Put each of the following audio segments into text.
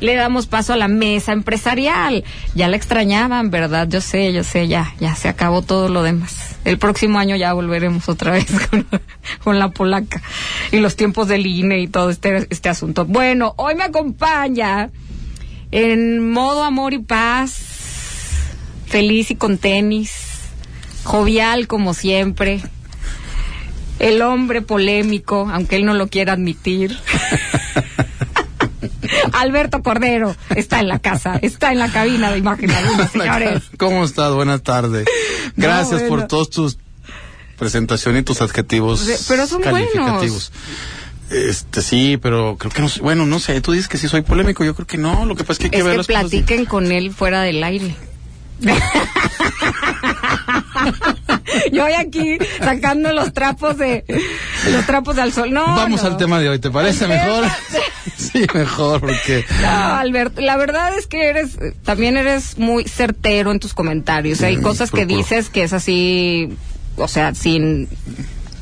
le damos paso a la mesa empresarial. Ya la extrañaban, ¿verdad? Yo sé, yo sé, ya, ya se acabó todo lo demás. El próximo año ya volveremos otra vez con, la polaca y los tiempos del INE y todo este, este asunto. Bueno, hoy me acompaña en modo amor y paz, feliz y con tenis, jovial como siempre, el hombre polémico, aunque él no lo quiera admitir. Alberto Cordero está en la casa, está en la cabina de imagen señores. ¿Cómo estás? Buenas tardes. Gracias por todos tus presentaciones y tus adjetivos pero son calificativos. Este sí, pero creo que no bueno, no sé, tú dices que sí soy polémico, yo creo que no, lo que pasa es que hay que es ver que las platiquen con él fuera del aire. Yo voy aquí sacando los trapos de los trapos al sol. No. Vamos al tema de hoy, ¿te parece mejor? sí, mejor porque No, Alberto, la verdad es que eres también eres muy certero en tus comentarios. Hay cosas que dices que es así, o sea, sin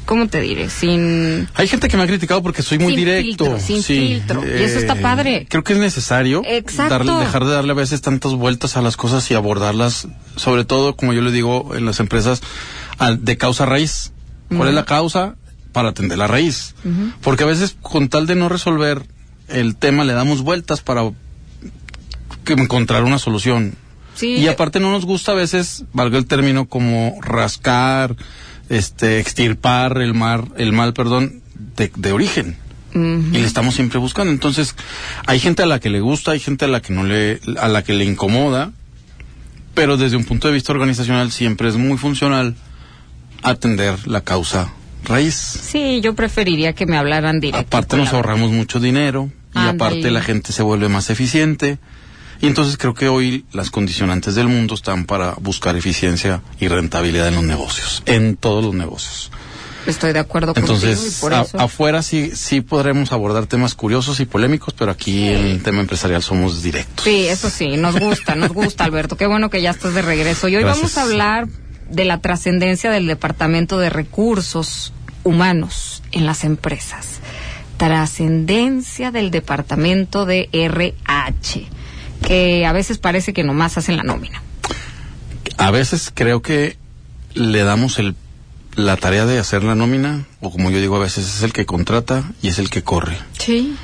¿cómo te diré? Sin Hay gente que me ha criticado porque soy muy Sin directo. filtro, sin sí, filtro. Y eso está padre. Creo que es necesario Exacto. darle- dejar de darle a veces tantas vueltas a las cosas y abordarlas, sobre todo, como yo le digo en las empresas, al- de causa raíz. ¿Cuál es la causa? Para atender la raíz. Porque a veces, con tal de no resolver el tema, le damos vueltas para que encontrar una solución. Sí. Y aparte no nos gusta a veces, valga el término, como rascar, este, extirpar el mar, el mal, perdón, de, de origen. Y le estamos siempre buscando. Entonces, hay gente a la que le gusta, hay gente a la que no le, a la que le incomoda, pero desde un punto de vista organizacional siempre es muy funcional atender la causa raíz. Sí, yo preferiría que me hablaran directo. Aparte nos ahorramos mucho dinero y aparte la gente se vuelve más eficiente. Y entonces creo que hoy las condicionantes del mundo están para buscar eficiencia y rentabilidad en los negocios, en todos los negocios. Estoy de acuerdo contigo y Entonces, por a- eso. afuera sí, sí podremos abordar temas curiosos y polémicos, pero aquí en el tema empresarial somos directos. Sí, eso sí, nos gusta, nos gusta, Alberto. Qué bueno que ya estás de regreso. Y hoy Gracias. vamos a hablar de la trascendencia del Departamento de Recursos Humanos en las empresas. Trascendencia del Departamento de RH, que a veces parece que nomás hacen la nómina. A veces creo que le damos el, la tarea de hacer la nómina, o como yo digo, a veces es el que contrata y es el que corre. Sí.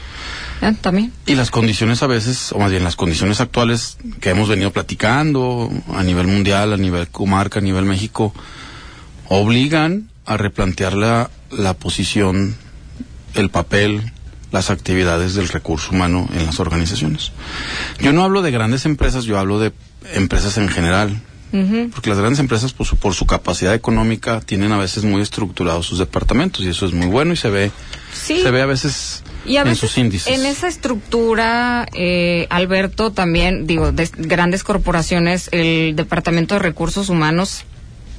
También. Y las condiciones a veces, o más bien las condiciones actuales que hemos venido platicando a nivel mundial, a nivel comarca, a nivel México, obligan a replantear la, la posición, el papel, las actividades del recurso humano en las organizaciones. Yo no hablo de grandes empresas, yo hablo de empresas en general. Porque las grandes empresas, por su, por su capacidad económica, tienen a veces muy estructurados sus departamentos y eso es muy bueno y se ve, Sí. se ve a veces, Y a en veces sus índices. en esa estructura, eh, Alberto, también, digo, de grandes corporaciones, el Departamento de Recursos Humanos,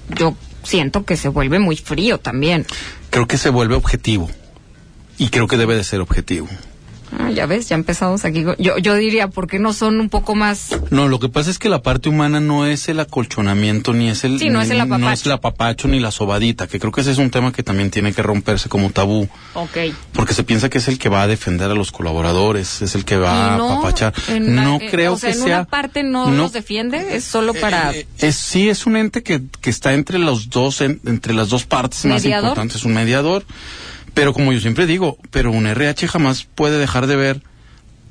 yo siento que se vuelve muy frío también. creo que se vuelve objetivo. Y creo que debe de ser objetivo. Ah, ya ves, ya empezamos aquí. Yo, yo diría, ¿por qué no son un poco más... No, lo que pasa es que la parte humana no es el acolchonamiento, ni es el, Sí, no es el ni- apapacho. no es el apapacho ni la sobadita, que creo que ese es un tema que también tiene que romperse como tabú. Ok. Porque se piensa que es el que va a defender a los colaboradores, es el que va Y a no, apapachar. no eh, creo o sea, que en sea. una parte no, los defiende, es solo para... Eh, es, sí, es un ente que, que está entre los dos, en- entre las dos partes más ¿Mediador? importantes, es un mediador. Pero como yo siempre digo, pero un RH jamás puede dejar de ver,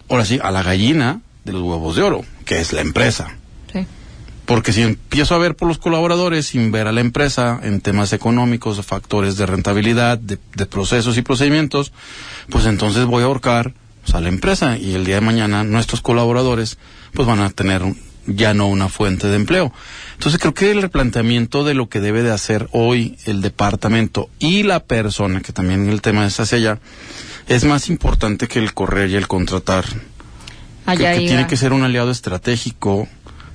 ahora sí, a la gallina de los huevos de oro, que es la empresa. Sí. Porque si empiezo a ver por los colaboradores sin ver a la empresa en temas económicos, factores de rentabilidad, de, de procesos y procedimientos, pues entonces voy a ahorcar pues, a la empresa y el día de mañana nuestros colaboradores pues van a tener un- ya no una fuente de empleo. Entonces creo que el replanteamiento de lo que debe de hacer hoy el departamento y la persona, que también el tema es hacia allá, es más importante que el correr y el contratar Allá que tiene que ser un aliado estratégico,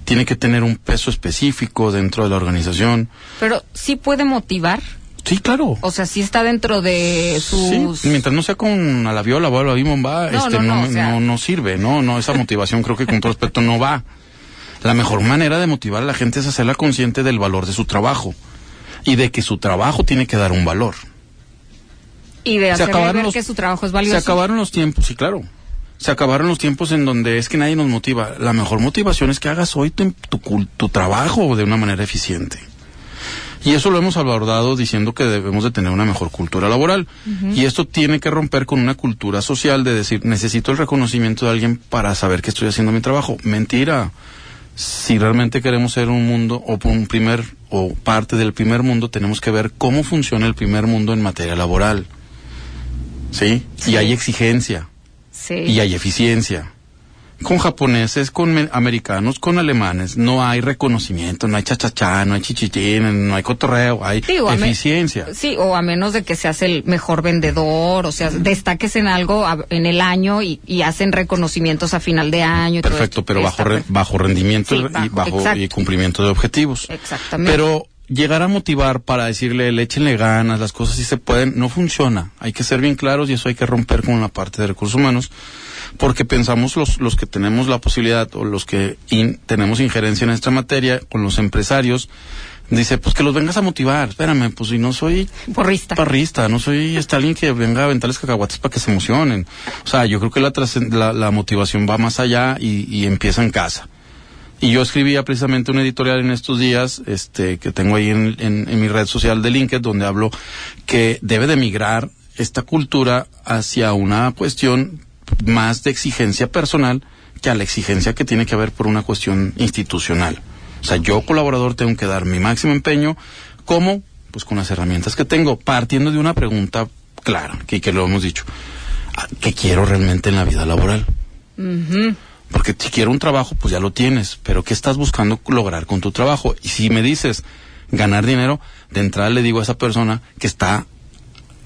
tiene que tener un peso específico dentro de la organización. Pero sí puede motivar, Sí, claro. o sea, sí está dentro de sus... Sí, mientras no sea con a la viola o a la bimomba, No, este, no, no, no, o sea- no, no sirve, no, no, esa motivación creo que con todo respeto no va. La mejor manera de motivar a la gente es hacerla consciente del valor de su trabajo y de que su trabajo tiene que dar un valor. Y de acabaron ver los- que su trabajo es valioso. Se acabaron los tiempos, sí, claro. Se acabaron los tiempos en donde es que nadie nos motiva. La mejor motivación es que hagas hoy tu, tu, tu trabajo de una manera eficiente. Y eso lo hemos abordado diciendo que debemos de tener una mejor cultura laboral. Y esto tiene que romper con una cultura social de decir, necesito el reconocimiento de alguien para saber que estoy haciendo mi trabajo. Mentira. Si realmente queremos ser un mundo o un primer o parte del primer mundo, tenemos que ver cómo funciona el primer mundo en materia laboral. ¿Sí? Y hay exigencia. Sí. Y hay eficiencia con japoneses, con americanos, con alemanes. No hay reconocimiento, no hay chachachá, no hay chichitín, no hay cotorreo, hay Sí, eficiencia. Sí, o a menos de que seas el mejor vendedor, o sea, destaques en algo a- en el año y, y hacen reconocimientos a final de año. y Perfecto, pero bajo, re- bajo rendimiento Sí, y bajo, bajo exacto. y cumplimiento de objetivos. Exactamente. Pero llegar a motivar para decirle, le échenle ganas, las cosas sí se pueden, no funciona. Hay que ser bien claros y eso hay que romper con la parte de recursos humanos, porque pensamos los, los que tenemos la posibilidad o los que in- tenemos injerencia en esta materia, con los empresarios, dice, pues que los vengas a motivar. Espérame, pues si no soy Porrista. parrista, no soy este alguien que venga a aventarles cacahuates para que se emocionen. O sea, yo creo que la, la, la motivación va más allá y, y empieza en casa. Y yo escribía precisamente un editorial en estos días, este, que tengo ahí en, en- en mi red social de LinkedIn, donde hablo que debe de migrar esta cultura hacia una cuestión más de exigencia personal que a la exigencia que tiene que haber por una cuestión institucional. O sea, yo colaborador tengo que dar mi máximo empeño, ¿cómo? Pues con las herramientas que tengo, partiendo de una pregunta clara, que, que lo hemos dicho. Ah, ¿Qué quiero realmente en la vida laboral? Porque si quiero un trabajo, pues ya lo tienes, pero ¿qué estás buscando lograr con tu trabajo? Y si me dices ganar dinero, de entrada le digo a esa persona que está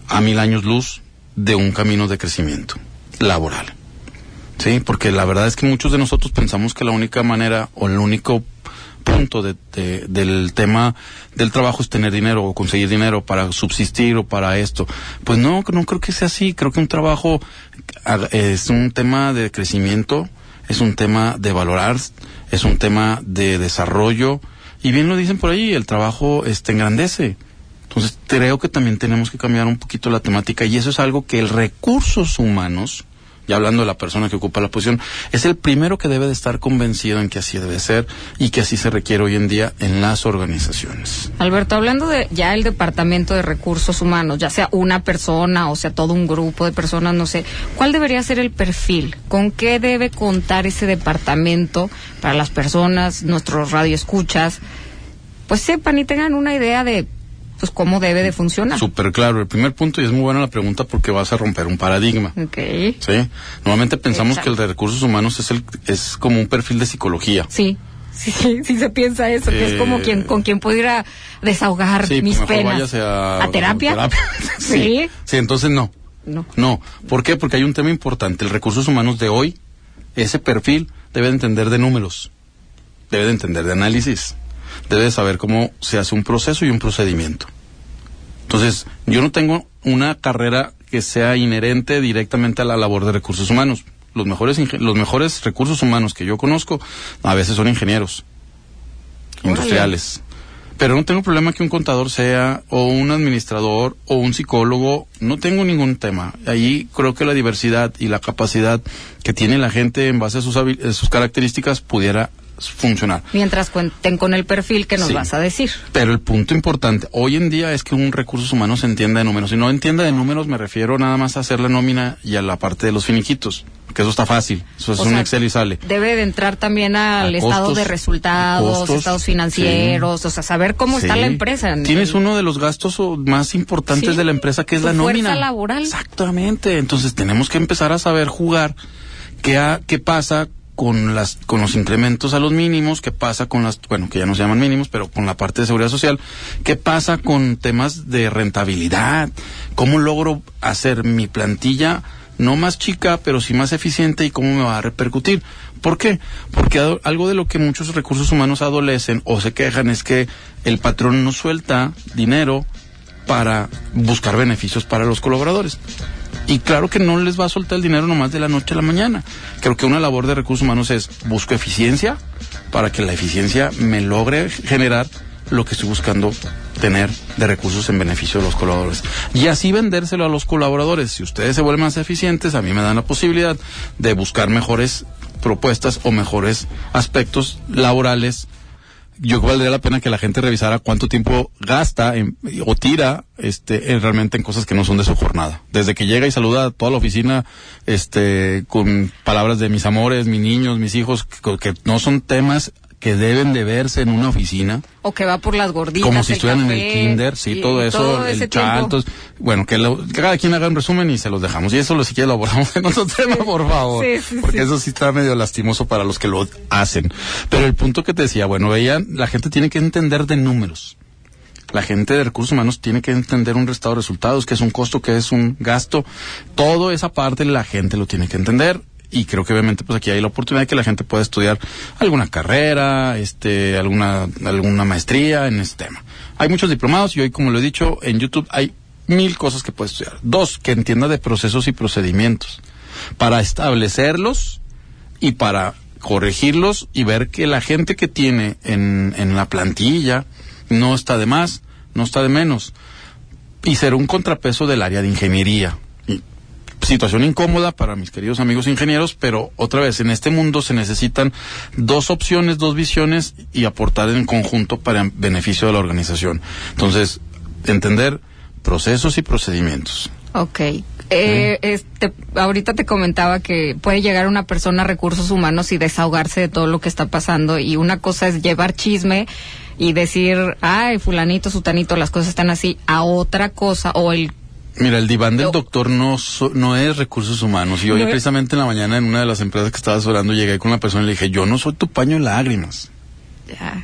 a mil años luz de un camino de crecimiento laboral. Sí, porque la verdad es que muchos de nosotros pensamos que la única manera o el único punto de- de- del tema del trabajo es tener dinero o conseguir dinero para subsistir o para esto. Pues no, no creo que sea así. Creo que un trabajo ah, es un tema de crecimiento, es un tema de valorar, es un tema de desarrollo. Y bien lo dicen por ahí, el trabajo este, engrandece. Entonces creo que también tenemos que cambiar un poquito la temática y eso es algo que el recursos humanos, ya hablando de la persona que ocupa la posición, es el primero que debe de estar convencido en que así debe ser y que así se requiere hoy en día en las organizaciones. Alberto, hablando de ya el Departamento de Recursos Humanos, ya sea una persona o sea todo un grupo de personas, no sé, ¿cuál debería ser el perfil? ¿Con qué debe contar ese departamento para las personas, nuestros radioescuchas, pues sepan y tengan una idea de pues cómo debe de funcionar? Súper claro, el primer punto y es muy buena la pregunta porque vas a romper un paradigma. Ok. ¿sí? Normalmente pensamos Exacto. que el de recursos humanos es, el, es como un perfil de psicología. Sí. Sí, sí se piensa eso, que es como Eh, quien con quien pudiera desahogar Sí, mis pues mejor penas. a, terapia? sí. Sí. sí, entonces no. No. No, ¿por qué? Porque hay un tema importante. El recursos humanos de hoy, ese perfil debe de entender de números, debe de entender de análisis, debe de saber cómo se hace un proceso y un procedimiento. Entonces, yo no tengo una carrera que sea inherente directamente a la labor de recursos humanos. Los mejores, los mejores recursos humanos que yo conozco a veces son ingenieros, industriales. Pero no tengo problema que un contador sea o un administrador o un psicólogo, no tengo ningún tema. Ahí creo que la diversidad y la capacidad que tiene la gente en base a sus, sus características pudiera funcionar. Mientras cuenten con el perfil que nos Sí. vas a decir. Pero el punto importante hoy en día es que un recursos humanos entienda de números. Si no entienda de números, me refiero nada más a hacer la nómina y a la parte de los finiquitos. Que eso está fácil. Eso es un Excel y sale. Debe de entrar también al A estado de a resultados, costos, estados financieros, o sea, saber cómo está la empresa. en- Tienes en- uno de los gastos más importantes de la empresa que es tu la nómina. fuerza laboral. Exactamente. Entonces tenemos que empezar a saber jugar qué, ha- qué pasa con las con los incrementos a los mínimos, qué pasa con las, bueno, que ya no se llaman mínimos, pero con la parte de seguridad social, qué pasa con temas de rentabilidad, cómo logro hacer mi plantilla no más chica, pero sí más eficiente y cómo me va a repercutir. ¿Por qué? Porque algo de lo que muchos recursos humanos adolecen o se quejan es que el patrón no suelta dinero para buscar beneficios para los colaboradores. Y claro que no les va a soltar el dinero nomás de la noche a la mañana. Creo que una labor de recursos humanos es busco eficiencia para que la eficiencia me logre generar lo que estoy buscando tener de recursos en beneficio de los colaboradores. Y así vendérselo a los colaboradores. Si ustedes se vuelven más eficientes, a mí me dan la posibilidad de buscar mejores propuestas o mejores aspectos laborales yo que valdría la pena que la gente revisara cuánto tiempo gasta o tira este en, realmente en cosas que no son de su jornada. Desde que llega y saluda a toda la oficina este con palabras de mis amores, mis niños, mis hijos, que no son temas que deben de verse en una oficina. O que va por las gorditas. Como si estuvieran en el kinder, sí, todo eso, el chat. Bueno, que, cada quien haga un resumen y se los dejamos. Y eso lo si quiere lo abordamos en otro tema, por favor. porque eso sí está medio lastimoso para los que lo hacen. Pero el punto que te decía, bueno, veían, la gente tiene que entender de números. La gente de recursos humanos tiene que entender un restado de resultados, que es un costo, que es un gasto. Todo esa parte la gente lo tiene que entender y creo que obviamente pues aquí hay la oportunidad de que la gente pueda estudiar alguna carrera, este, alguna, alguna maestría en este tema. Hay muchos diplomados y hoy, como lo he dicho, en YouTube hay mil cosas que puede estudiar. Dos, que entienda de procesos y procedimientos para establecerlos y para corregirlos y ver que la gente que tiene en, en la plantilla no está de más, no está de menos. Y ser un contrapeso del área de ingeniería situación incómoda para mis queridos amigos ingenieros, pero otra vez, en este mundo se necesitan dos opciones, dos visiones y aportar en conjunto para beneficio de la organización. Entonces, entender procesos y procedimientos. Ok. Eh, este, ahorita te comentaba que puede llegar una persona a recursos humanos y desahogarse de todo lo que está pasando y una cosa es llevar chisme y decir, ay, fulanito, sutanito, las cosas están así, a otra cosa o el Mira, el diván del doctor no, no es recursos humanos. Y hoy precisamente en la mañana en una de las empresas que estaba orando llegué con una persona y le dije, yo no soy tu paño de lágrimas. Ya.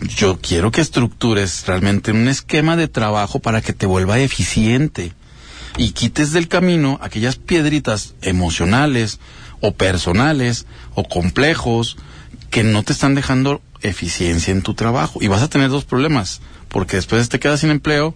Yo quiero que estructures realmente un esquema de trabajo para que te vuelva eficiente y quites del camino aquellas piedritas emocionales o personales o complejos que no te están dejando eficiencia en tu trabajo. Y vas a tener dos problemas, porque después te quedas sin empleo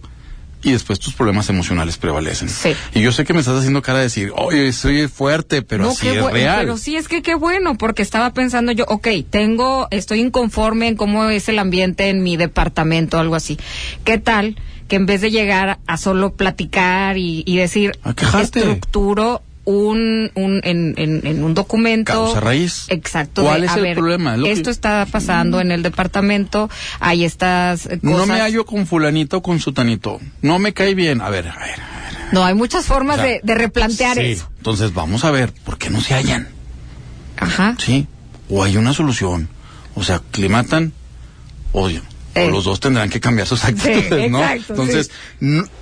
y después tus problemas emocionales prevalecen. Sí. Y yo sé que me estás haciendo cara de decir, oye, soy fuerte, pero así es real. Pero sí, es que qué bueno, porque estaba pensando yo, ok, tengo, estoy inconforme en cómo es el ambiente en mi departamento, algo así. ¿Qué tal que en vez de llegar a solo platicar y, decir, estructuro un, un en, en, un documento. Causa raíz. Exacto. ¿Cuál es el problema? esto está pasando en el departamento, hay estas cosas. No me hallo con fulanito o con sutanito. No me cae bien. A ver, a ver, a ver. No, hay muchas formas de, de, replantear sí. eso. Entonces vamos a ver, ¿por qué no se hallan? Ajá. Sí. O hay una solución. O sea, climatan, odio o los dos tendrán que cambiar sus actitudes, ¿no? Entonces,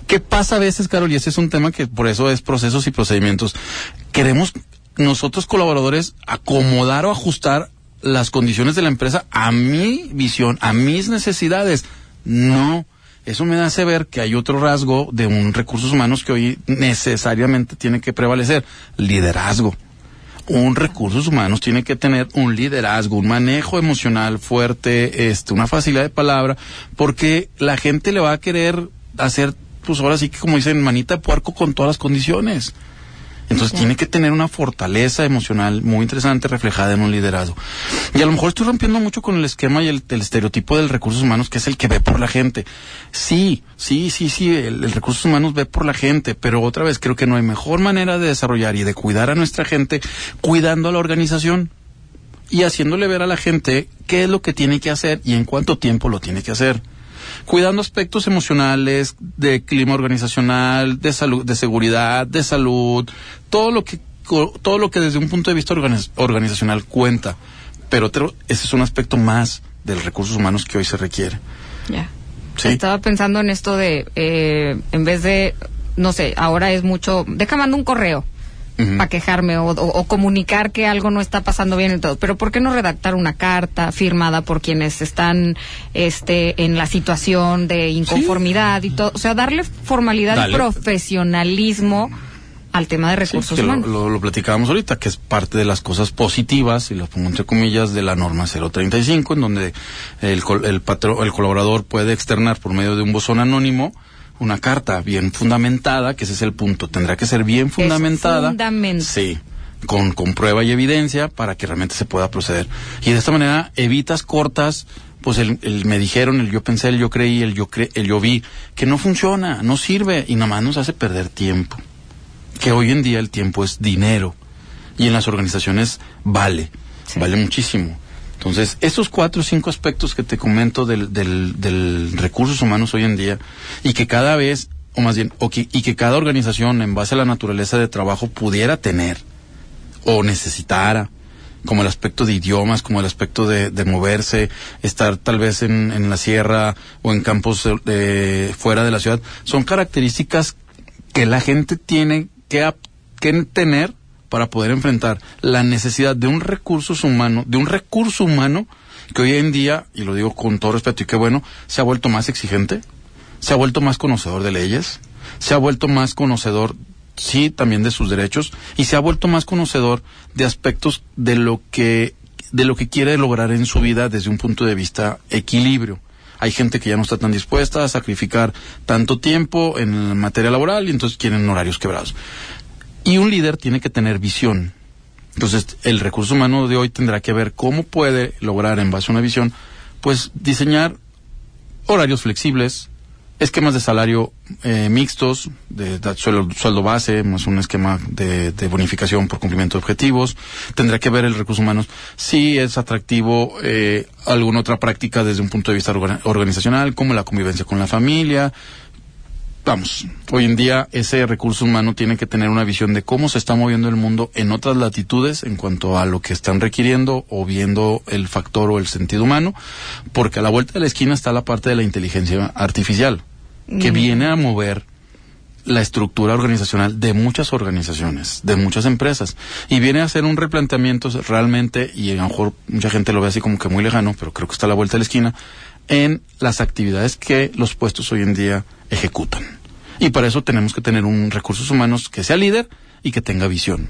¿qué pasa a veces, Carol? Y ese es un tema que por eso es procesos y procedimientos. Queremos nosotros colaboradores acomodar o ajustar las condiciones de la empresa a mi visión, a mis necesidades. No. Eso me hace ver que hay otro rasgo de un recursos humanos que hoy necesariamente tiene que prevalecer, liderazgo un recursos humanos tiene que tener un liderazgo, un manejo emocional fuerte, este, una facilidad de palabra, porque la gente le va a querer hacer, pues ahora sí que como dicen, manita puerco con todas las condiciones. Entonces tiene que tener una fortaleza emocional muy interesante reflejada en un liderazgo. Y a lo mejor estoy rompiendo mucho con el esquema y el, estereotipo del recursos humanos, que es el que ve por la gente. Sí, sí, sí, sí, el, el recursos humanos ve por la gente, pero otra vez creo que no hay mejor manera de desarrollar y de cuidar a nuestra gente cuidando a la organización y haciéndole ver a la gente qué es lo que tiene que hacer y en cuánto tiempo lo tiene que hacer cuidando aspectos emocionales, de clima organizacional, de salud, de seguridad, de salud, todo lo que todo lo que desde un punto de vista organizacional cuenta. Pero ese es un aspecto más de los recursos humanos que hoy se requiere. Ya. Estaba pensando en esto de, eh, en vez de, no sé, ahora es mucho, deja mando un correo para quejarme o, comunicar que algo no está pasando bien y todo. Pero ¿por qué no redactar una carta firmada por quienes están este, en la situación de inconformidad y todo? O sea, darle formalidad y profesionalismo al tema de recursos humanos. Lo, lo, platicábamos ahorita, que es parte de las cosas positivas, y lo pongo entre comillas, de la norma 035, en donde el, el, el colaborador puede externar por medio de un buzón anónimo una carta bien fundamentada, que ese es el punto, tendrá que ser bien fundamentada. Sí, con, con prueba y evidencia para que realmente se pueda proceder. Y de esta manera evitas cortas pues el, el me dijeron, el yo pensé, el yo creí, el yo, cre el yo vi, que no funciona, no sirve y nada más nos hace perder tiempo. Que hoy en día el tiempo es dinero y en las organizaciones vale, sí. vale muchísimo. Entonces, esos cuatro o cinco aspectos que te comento del, del, del recursos humanos hoy en día y que cada vez, o más bien, o que, y que cada organización en base a la naturaleza de trabajo pudiera tener o necesitara, como el aspecto de idiomas, como el aspecto de, de moverse, estar tal vez en, en, la sierra o en campos eh, fuera de la ciudad, son características que la gente tiene que, que tener para poder enfrentar la necesidad de un recurso humano, de un recurso humano que hoy en día, y lo digo con todo respeto y qué bueno, se ha vuelto más exigente, se ha vuelto más conocedor de leyes, se ha vuelto más conocedor, sí, también de sus derechos, y se ha vuelto más conocedor de aspectos de lo que, de lo que quiere lograr en su vida desde un punto de vista equilibrio. Hay gente que ya no está tan dispuesta a sacrificar tanto tiempo en materia laboral y entonces quieren horarios quebrados. Y un líder tiene que tener visión. Entonces, el recurso humano de hoy tendrá que ver cómo puede lograr, en base a una visión, pues diseñar horarios flexibles, esquemas de salario eh, mixtos, de, sueldo, sueldo, base, más un esquema de, de, bonificación por cumplimiento de objetivos. Tendrá que ver el recurso humano si es atractivo eh, alguna otra práctica desde un punto de vista organizacional, como la convivencia con la familia, vamos, hoy en día ese recurso humano tiene que tener una visión de cómo se está moviendo el mundo en otras latitudes en cuanto a lo que están requiriendo o viendo el factor o el sentido humano, porque a la vuelta de la esquina está la parte de la inteligencia artificial, que mm. viene a mover la estructura organizacional de muchas organizaciones, de muchas empresas, y viene a hacer un replanteamiento realmente, y a lo mejor mucha gente lo ve así como que muy lejano, pero creo que está a la vuelta de la esquina, en las actividades que los puestos hoy en día ejecutan. Y para eso tenemos que tener un recursos humanos que sea líder y que tenga visión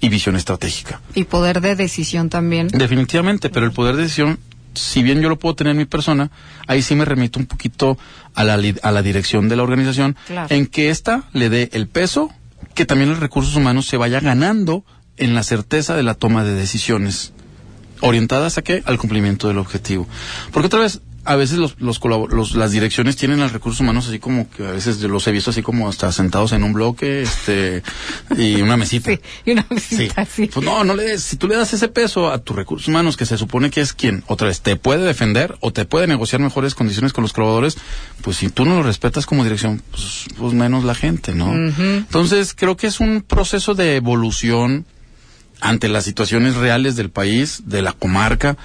y visión estratégica. Y poder de decisión también. Definitivamente, pero el poder de decisión, si bien yo lo puedo tener en mi persona, ahí sí me remito un poquito a la, a la dirección de la organización, claro. en que ésta le dé el peso que también los recursos humanos se vaya ganando en la certeza de la toma de decisiones orientadas a qué? Al cumplimiento del objetivo. Porque otra vez, a veces los, los, los, las direcciones tienen los recursos humanos así como que a veces yo los he visto así como hasta sentados en un bloque este y una mesita. Sí, y una mesita, sí. sí. Pues no, no le des, si tú le das ese peso a tus recursos humanos que se supone que es quien otra vez te puede defender o te puede negociar mejores condiciones con los colaboradores, pues si tú no lo respetas como dirección, pues, pues menos la gente, ¿no? Uh -huh. Entonces creo que es un proceso de evolución ante las situaciones reales del país, de la comarca.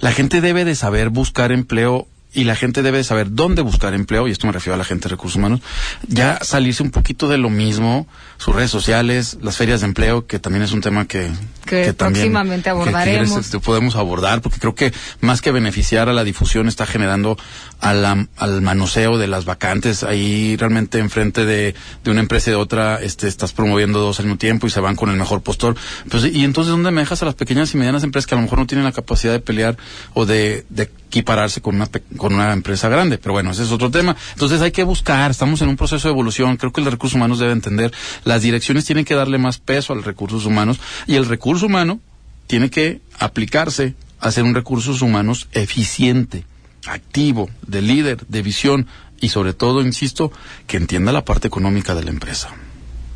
La gente debe de saber buscar empleo y la gente debe de saber dónde buscar empleo, y esto me refiero a la gente de recursos humanos, ya salirse un poquito de lo mismo, sus redes sociales, las ferias de empleo, que también es un tema que, que, que próximamente también, abordaremos. Que, este, podemos abordar, porque creo que más que beneficiar a la difusión está generando a la, al manoseo de las vacantes. Ahí realmente enfrente de, de una empresa y de otra este, estás promoviendo dos al mismo tiempo y se van con el mejor postor. Pues, y entonces, ¿dónde me dejas a las pequeñas y medianas empresas que a lo mejor no tienen la capacidad de pelear o de, de equipararse con una, con una empresa grande. Pero bueno, ese es otro tema. Entonces hay que buscar, estamos en un proceso de evolución. Creo que el recurso humanos debe entender, las direcciones tienen que darle más peso a los recursos humanos y el recurso humano tiene que aplicarse a ser un recursos humanos eficiente, activo, de líder, de visión y sobre todo, insisto, que entienda la parte económica de la empresa.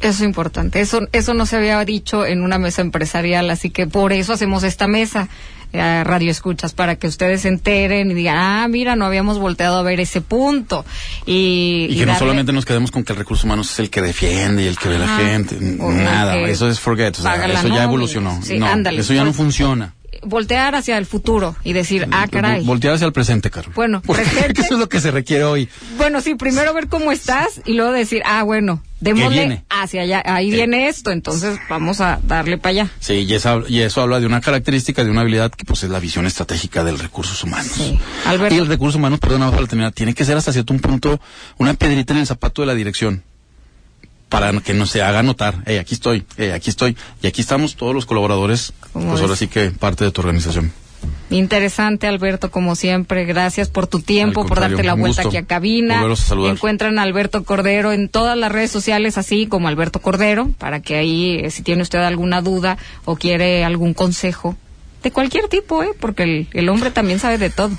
Eso es importante. Eso, eso no se había dicho en una mesa empresarial, así que por eso hacemos esta mesa radio escuchas para que ustedes se enteren y digan, ah, mira, no habíamos volteado a ver ese punto. Y, y que darle... no solamente nos quedemos con que el recurso humano es el que defiende y el que ve a la gente. Nada, eso es forget. O sea, eso ya evolucionó. Sí, no, ándale, eso ya no funciona voltear hacia el futuro y decir, ah, caray. Voltear hacia el presente, Carlos. Bueno, presente. eso es lo que se requiere hoy. Bueno, sí, primero ver cómo estás y luego decir, ah, bueno, démosle hacia allá. Ahí viene esto, entonces vamos a darle para allá. Sí, y, esa, y eso habla de una característica, de una habilidad que pues es la visión estratégica del recursos humanos. Sí. Alberto. Y el recurso humano, perdón, para terminar, tiene que ser hasta cierto un punto una piedrita en el zapato de la dirección para que no se haga notar, hey, aquí estoy, hey, aquí estoy, y aquí estamos todos los colaboradores, pues ahora sí que parte de tu organización. Interesante, Alberto, como siempre. Gracias por tu tiempo, por darte la vuelta aquí a cabina. A Encuentran a Alberto Cordero en todas las redes sociales, así como Alberto Cordero, para que ahí, eh, si tiene usted alguna duda o quiere algún consejo, de cualquier tipo, ¿eh? Porque el, el hombre también sabe de todo.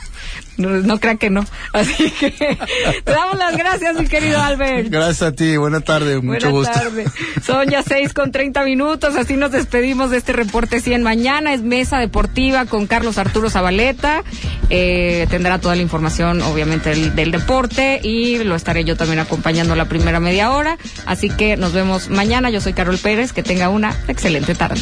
No, no crea que no. Así que te damos las gracias, mi querido Albert. Gracias a ti, buena tarde, mucho Buenas gusto. tardes. Son ya seis con treinta minutos, así nos despedimos de este reporte 100. Mañana es mesa deportiva con Carlos Arturo Zabaleta. Eh, tendrá toda la información, obviamente, del, del deporte y lo estaré yo también acompañando la primera media hora. Así que nos vemos mañana. Yo soy Carol Pérez. Que tenga una excelente tarde.